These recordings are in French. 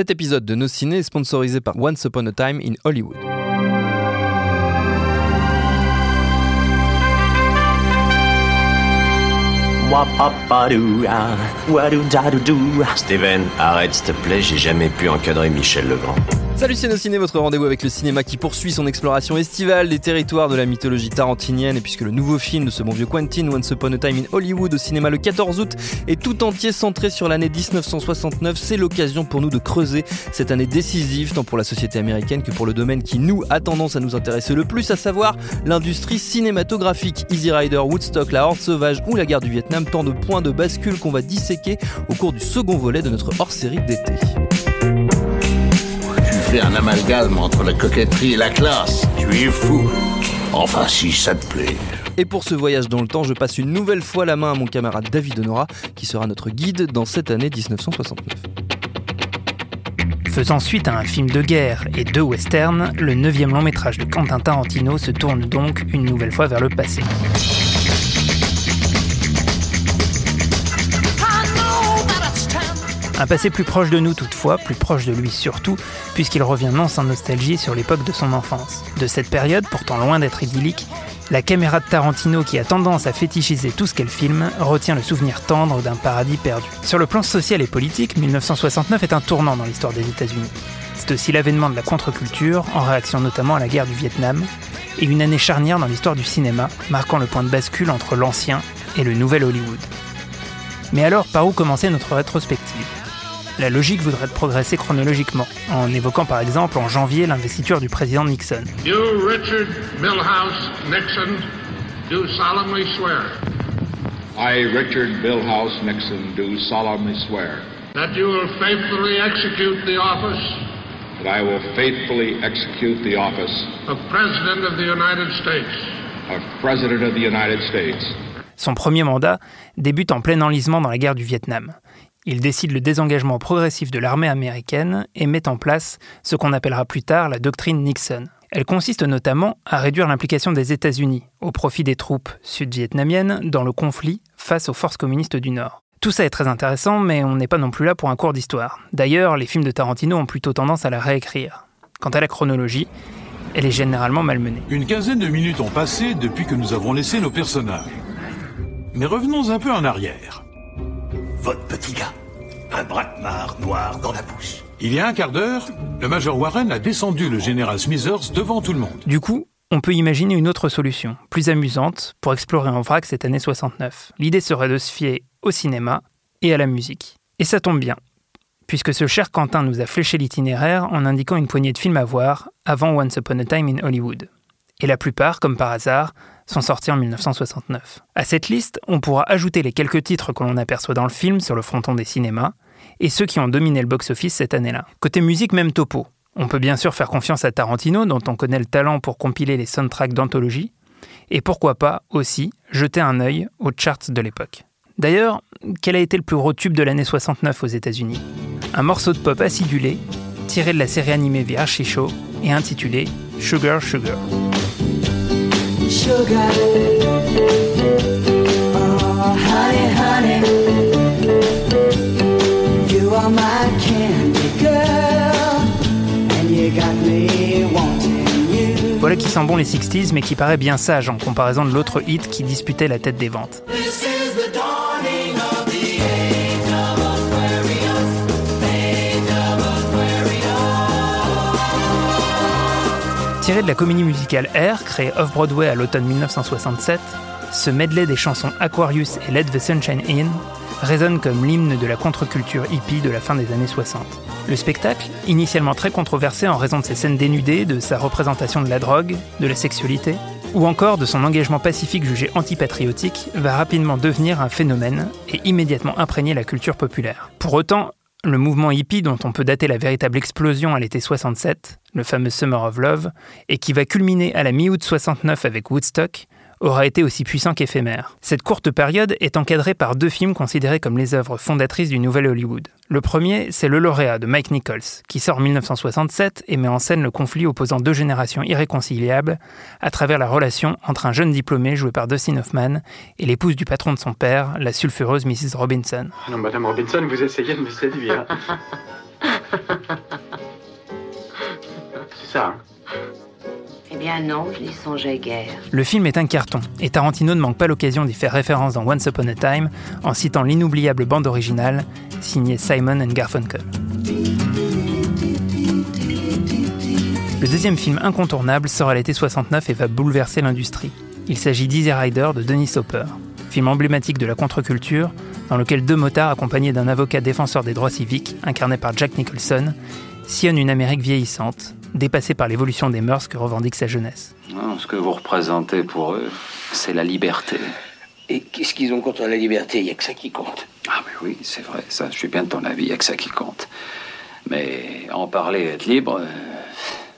Cet épisode de Nos Ciné est sponsorisé par Once Upon a Time in Hollywood. Steven, arrête s'il te plaît, j'ai jamais pu encadrer Michel Legrand. Salut c'est Ciné, votre rendez-vous avec le cinéma qui poursuit son exploration estivale des territoires de la mythologie tarantinienne et puisque le nouveau film de ce bon vieux Quentin, Once Upon a Time in Hollywood au cinéma le 14 août est tout entier centré sur l'année 1969, c'est l'occasion pour nous de creuser cette année décisive tant pour la société américaine que pour le domaine qui nous a tendance à nous intéresser le plus, à savoir l'industrie cinématographique. Easy Rider, Woodstock, la Horde sauvage ou la guerre du Vietnam, tant de points de bascule qu'on va disséquer au cours du second volet de notre hors-série d'été un amalgame entre la coquetterie et la classe. Tu es fou. Enfin, si ça te plaît. Et pour ce voyage dans le temps, je passe une nouvelle fois la main à mon camarade David Honora, qui sera notre guide dans cette année 1969. Faisant suite à un film de guerre et deux westerns, le neuvième long métrage de Quentin Tarantino se tourne donc une nouvelle fois vers le passé. Un passé plus proche de nous toutefois, plus proche de lui surtout, puisqu'il revient non sans nostalgie sur l'époque de son enfance. De cette période, pourtant loin d'être idyllique, la caméra de Tarantino, qui a tendance à fétichiser tout ce qu'elle filme, retient le souvenir tendre d'un paradis perdu. Sur le plan social et politique, 1969 est un tournant dans l'histoire des États-Unis. C'est aussi l'avènement de la contre-culture, en réaction notamment à la guerre du Vietnam, et une année charnière dans l'histoire du cinéma, marquant le point de bascule entre l'ancien et le nouvel Hollywood. Mais alors, par où commencer notre rétrospective? La logique voudrait progresser chronologiquement, en évoquant par exemple en janvier l'investiture du président Nixon. You, Richard Milhouse Nixon, do solemnly swear. I, Richard Milhouse Nixon, do solemnly swear. That you will faithfully execute the office. That I will faithfully execute the office. Of President of the United States. Of President of the United States. Son premier mandat débute en plein enlisement dans la guerre du Vietnam. Il décide le désengagement progressif de l'armée américaine et met en place ce qu'on appellera plus tard la doctrine Nixon. Elle consiste notamment à réduire l'implication des États-Unis au profit des troupes sud-vietnamiennes dans le conflit face aux forces communistes du Nord. Tout ça est très intéressant, mais on n'est pas non plus là pour un cours d'histoire. D'ailleurs, les films de Tarantino ont plutôt tendance à la réécrire. Quant à la chronologie, elle est généralement malmenée. Une quinzaine de minutes ont passé depuis que nous avons laissé nos personnages. Mais revenons un peu en arrière votre petit gars. Un braquemar noir dans la bouche. Il y a un quart d'heure, le Major Warren a descendu le général Smithers devant tout le monde. Du coup, on peut imaginer une autre solution, plus amusante, pour explorer en vrac cette année 69. L'idée serait de se fier au cinéma et à la musique. Et ça tombe bien, puisque ce cher Quentin nous a fléché l'itinéraire en indiquant une poignée de films à voir avant Once Upon a Time in Hollywood. Et la plupart, comme par hasard, sont sortis en 1969. À cette liste, on pourra ajouter les quelques titres que l'on aperçoit dans le film sur le fronton des cinémas, et ceux qui ont dominé le box-office cette année-là. Côté musique, même topo. On peut bien sûr faire confiance à Tarantino, dont on connaît le talent pour compiler les soundtracks d'anthologie, et pourquoi pas aussi jeter un œil aux charts de l'époque. D'ailleurs, quel a été le plus gros tube de l'année 69 aux États-Unis? Un morceau de pop acidulé, tiré de la série animée The Archie Show et intitulé Sugar Sugar. Voilà qui sent bon les 60s, mais qui paraît bien sage en comparaison de l'autre hit qui disputait la tête des ventes. De la comédie musicale Air, créée off-Broadway à l'automne 1967, ce medley des chansons Aquarius et Let the Sunshine In résonne comme l'hymne de la contre-culture hippie de la fin des années 60. Le spectacle, initialement très controversé en raison de ses scènes dénudées, de sa représentation de la drogue, de la sexualité, ou encore de son engagement pacifique jugé antipatriotique, va rapidement devenir un phénomène et immédiatement imprégner la culture populaire. Pour autant, le mouvement hippie dont on peut dater la véritable explosion à l'été 67, le fameux Summer of Love, et qui va culminer à la mi-août 69 avec Woodstock, aura été aussi puissant qu'éphémère. Cette courte période est encadrée par deux films considérés comme les œuvres fondatrices du Nouvel Hollywood. Le premier, c'est Le Lauréat de Mike Nichols, qui sort en 1967 et met en scène le conflit opposant deux générations irréconciliables à travers la relation entre un jeune diplômé joué par Dustin Hoffman et l'épouse du patron de son père, la sulfureuse Mrs. Robinson. Non, Madame Robinson, vous essayez de me séduire. Ça, Eh bien non, je n'y songeais guère. Le film est un carton, et Tarantino ne manque pas l'occasion d'y faire référence dans Once Upon a Time en citant l'inoubliable bande originale signée Simon and Garfunkel. Le deuxième film incontournable sort à l'été 69 et va bouleverser l'industrie. Il s'agit d'Easy Rider de Denis Hopper, film emblématique de la contre-culture dans lequel deux motards accompagnés d'un avocat défenseur des droits civiques, incarné par Jack Nicholson, sillonnent une Amérique vieillissante, dépassée par l'évolution des mœurs que revendique sa jeunesse. Non, ce que vous représentez pour eux, c'est la liberté. Et qu'est-ce qu'ils ont contre la liberté? Il n'y a que ça qui compte. Ah mais oui, c'est vrai, ça, je suis bien de ton avis, il n'y a que ça qui compte. Mais en parler et être libre, euh,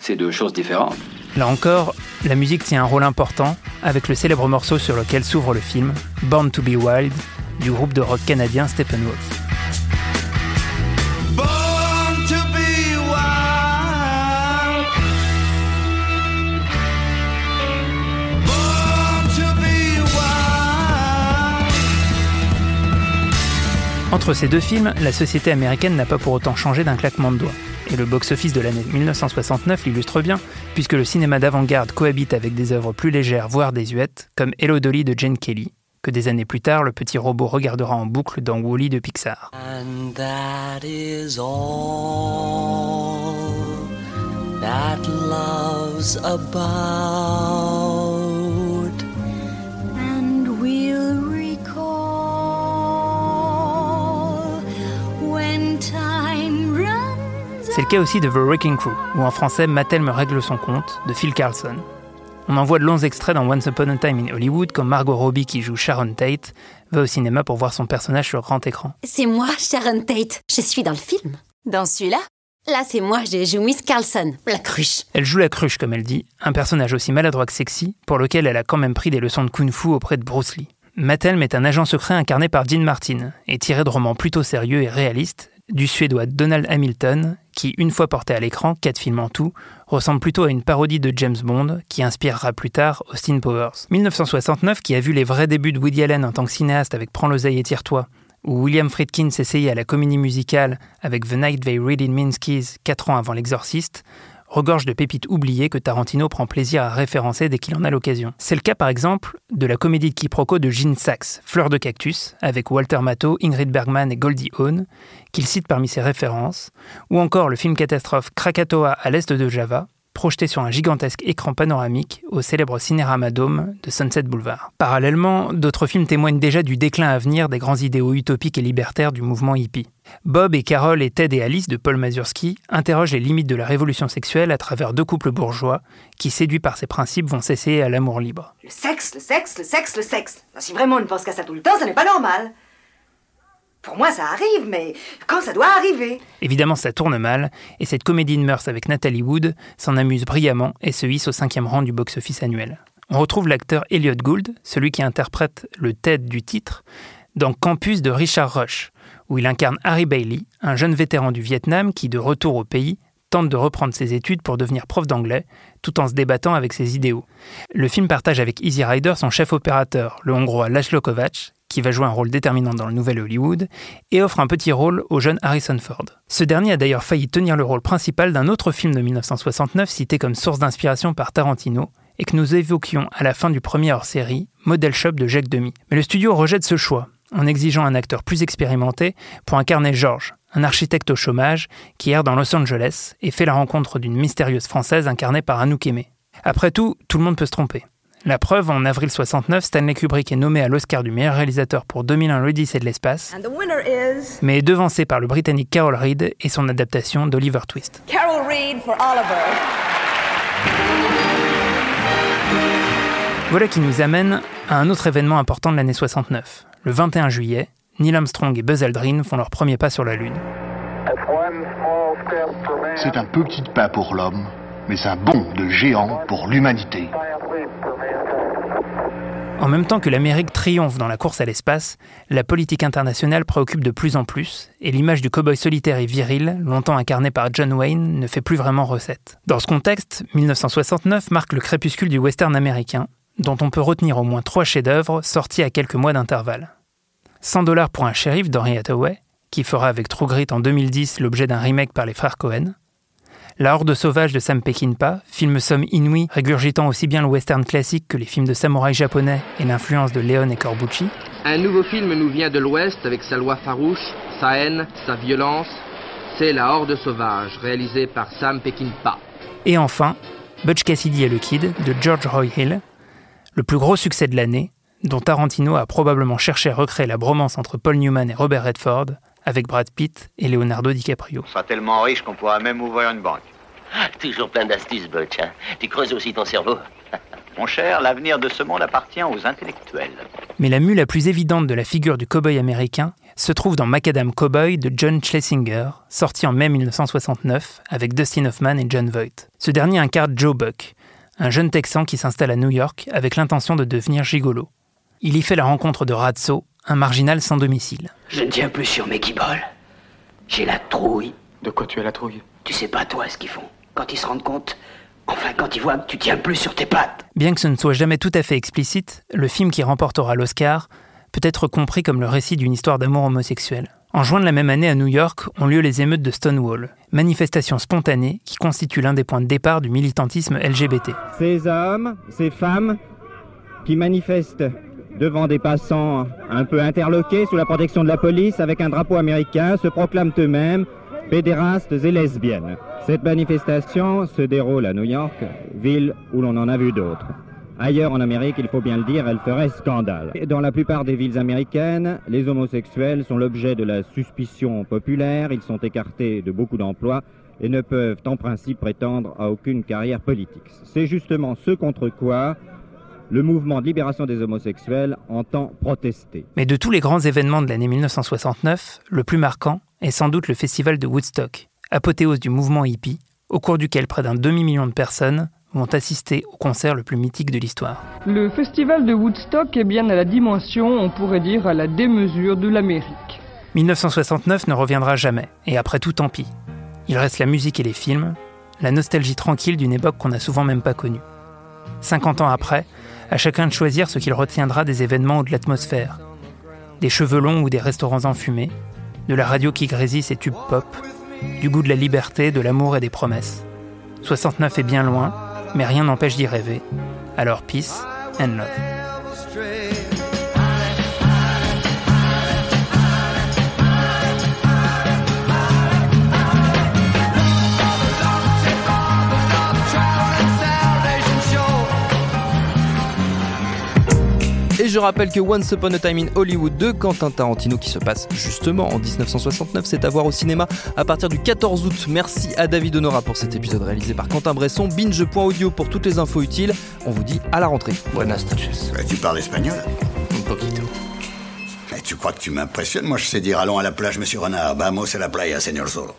c'est deux choses différentes. Là encore, la musique tient un rôle important avec le célèbre morceau sur lequel s'ouvre le film, Born to be Wild, du groupe de rock canadien Steppenwolf. Entre ces deux films, la société américaine n'a pas pour autant changé d'un claquement de doigts. Et le box-office de l'année 1969 l'illustre bien, puisque le cinéma d'avant-garde cohabite avec des œuvres plus légères, voire désuètes, comme Hello Dolly de Jane Kelly, que des années plus tard, le petit robot regardera en boucle dans Wally de Pixar. C'est le cas aussi de The Wrecking Crew, ou en français Mattel me règle son compte, de Phil Carlson. On en voit de longs extraits dans Once Upon a Time in Hollywood quand Margot Robbie, qui joue Sharon Tate, va au cinéma pour voir son personnage sur grand écran. C'est moi, Sharon Tate. Je suis dans le film. Dans celui-là? Là, c'est moi, je joue Miss Carlson, la cruche. Elle joue la cruche, comme elle dit, un personnage aussi maladroit que sexy, pour lequel elle a quand même pris des leçons de kung-fu auprès de Bruce Lee. Mattel est un agent secret incarné par Dean Martin, et tiré de romans plutôt sérieux et réalistes, du suédois Donald Hamilton, qui, une fois porté à l'écran, quatre films en tout, ressemble plutôt à une parodie de James Bond qui inspirera plus tard Austin Powers. 1969, qui a vu les vrais débuts de Woody Allen en tant que cinéaste avec Prends l'oseille et tire-toi, où William Friedkin s'essayait à la comédie musicale avec The Night They Read in Minsky's 4 ans avant L'Exorciste, regorge de pépites oubliées que Tarantino prend plaisir à référencer dès qu'il en a l'occasion. C'est le cas par exemple de la comédie de quiproquo de Gene Sachs, Fleur de cactus, avec Walter Matthau, Ingrid Bergman et Goldie Hawn, qu'il cite parmi ses références, ou encore le film catastrophe Krakatoa à l'est de Java, projeté sur un gigantesque écran panoramique au célèbre Cinérama Dome de Sunset Boulevard. Parallèlement, d'autres films témoignent déjà du déclin à venir des grands idéaux utopiques et libertaires du mouvement hippie. Bob et Carol et Ted et Alice de Paul Mazursky interrogent les limites de la révolution sexuelle à travers deux couples bourgeois qui, séduits par ces principes, vont s'essayer à l'amour libre. Le sexe, le sexe, le sexe, le sexe. Si vraiment on ne pense qu'à ça tout le temps, ça n'est pas normal. Pour moi, ça arrive, mais quand ça doit arriver Évidemment, ça tourne mal, et cette comédie de mœurs avec Natalie Wood s'en amuse brillamment et se hisse au cinquième rang du box-office annuel. On retrouve l'acteur Elliot Gould, celui qui interprète le Ted du titre, dans Campus de Richard Rush, où il incarne Harry Bailey, un jeune vétéran du Vietnam qui, de retour au pays, tente de reprendre ses études pour devenir prof d'anglais, tout en se débattant avec ses idéaux. Le film partage avec Easy Rider son chef opérateur, le hongrois Laszlo Kovacs, qui va jouer un rôle déterminant dans le nouvel Hollywood, et offre un petit rôle au jeune Harrison Ford. Ce dernier a d'ailleurs failli tenir le rôle principal d'un autre film de 1969 cité comme source d'inspiration par Tarantino, et que nous évoquions à la fin du premier hors-série, Model Shop de Jacques Demy. Mais le studio rejette ce choix, en exigeant un acteur plus expérimenté pour incarner George, un architecte au chômage qui erre dans Los Angeles et fait la rencontre d'une mystérieuse Française incarnée par Anouk Aimé. Après tout, tout le monde peut se tromper. La preuve, en avril 69, Stanley Kubrick est nommé à l'Oscar du meilleur réalisateur pour 2001 l'Odyssée de l'espace, is... mais est devancé par le Britannique Carol Reed et son adaptation d'Oliver Twist. Carol Reed for Oliver. Voilà qui nous amène à un autre événement important de l'année 69. Le 21 juillet, Neil Armstrong et Buzz Aldrin font leur premier pas sur la Lune. C'est un petit pas pour l'homme, mais un bond de géant pour l'humanité. En même temps que l'Amérique triomphe dans la course à l'espace, la politique internationale préoccupe de plus en plus, et l'image du cow-boy solitaire et viril, longtemps incarné par John Wayne, ne fait plus vraiment recette. Dans ce contexte, 1969 marque le crépuscule du western américain, dont on peut retenir au moins trois chefs-d'œuvre sortis à quelques mois d'intervalle. 100 dollars pour un shérif d'Henry Hathaway, qui fera avec True Grit en 2010 l'objet d'un remake par les frères Cohen. La Horde sauvage de Sam Peckinpah, film somme inouï, régurgitant aussi bien le western classique que les films de samouraï japonais et l'influence de Leon et Corbucci. Un nouveau film nous vient de l'Ouest avec sa loi farouche, sa haine, sa violence. C'est La Horde sauvage, réalisé par Sam Peckinpah. Et enfin, Butch Cassidy et le Kid de George Roy Hill, le plus gros succès de l'année, dont Tarantino a probablement cherché à recréer la bromance entre Paul Newman et Robert Redford, avec Brad Pitt et Leonardo DiCaprio. On sera tellement riche qu'on pourra même ouvrir une banque. Toujours plein d'astuces, Butch. Hein tu creuses aussi ton cerveau. Mon cher, l'avenir de ce monde appartient aux intellectuels. Mais la mue la plus évidente de la figure du cow-boy américain se trouve dans Macadam Cowboy de John Schlesinger, sorti en mai 1969 avec Dustin Hoffman et John Voight. Ce dernier incarne Joe Buck, un jeune Texan qui s'installe à New York avec l'intention de devenir gigolo. Il y fait la rencontre de Razzo, un marginal sans domicile. Je ne tiens plus sur mes guiboles. J'ai la trouille. De quoi tu as la trouille? Tu sais pas toi ce qu'ils font. Quand ils se rendent compte, enfin quand ils voient que tu tiens plus sur tes pattes. Bien que ce ne soit jamais tout à fait explicite, le film qui remportera l'Oscar peut être compris comme le récit d'une histoire d'amour homosexuel. En juin de la même année à New York ont lieu les émeutes de Stonewall, manifestation spontanée qui constitue l'un des points de départ du militantisme LGBT. Ces hommes, ces femmes qui manifestent devant des passants un peu interloqués sous la protection de la police avec un drapeau américain se proclament eux-mêmes pédérastes et lesbiennes. Cette manifestation se déroule à New York, ville où l'on en a vu d'autres. Ailleurs en Amérique, il faut bien le dire, elle ferait scandale. Dans la plupart des villes américaines, les homosexuels sont l'objet de la suspicion populaire, ils sont écartés de beaucoup d'emplois et ne peuvent en principe prétendre à aucune carrière politique. C'est justement ce contre quoi le mouvement de libération des homosexuels entend protester. Mais de tous les grands événements de l'année 1969, le plus marquant est sans doute le festival de Woodstock, apothéose du mouvement hippie, au cours duquel près d'un demi-million de personnes vont assister au concert le plus mythique de l'histoire. Le festival de Woodstock est bien à la dimension, on pourrait dire à la démesure de l'Amérique. 1969 ne reviendra jamais, et après tout tant pis. Il reste la musique et les films, la nostalgie tranquille d'une époque qu'on n'a souvent même pas connue. 50 ans après, à chacun de choisir ce qu'il retiendra des événements ou de l'atmosphère. Des cheveux longs ou des restaurants enfumés, de la radio qui grésille ses tubes pop, du goût de la liberté, de l'amour et des promesses. 69 est bien loin, mais rien n'empêche d'y rêver. Alors peace and love. Je rappelle que Once Upon a Time in Hollywood de Quentin Tarantino, qui se passe justement en 1969, c'est à voir au cinéma à partir du 14 août. Merci à David Honora pour cet épisode réalisé par Quentin Bresson. Binge.audio pour toutes les infos utiles. On vous dit à la rentrée. Buenas noches. Tu parles espagnol? Un poquito. Mais tu crois que tu m'impressionnes? Moi, je sais dire allons à la plage, monsieur Renard. Vamos a la playa, señor Zorro.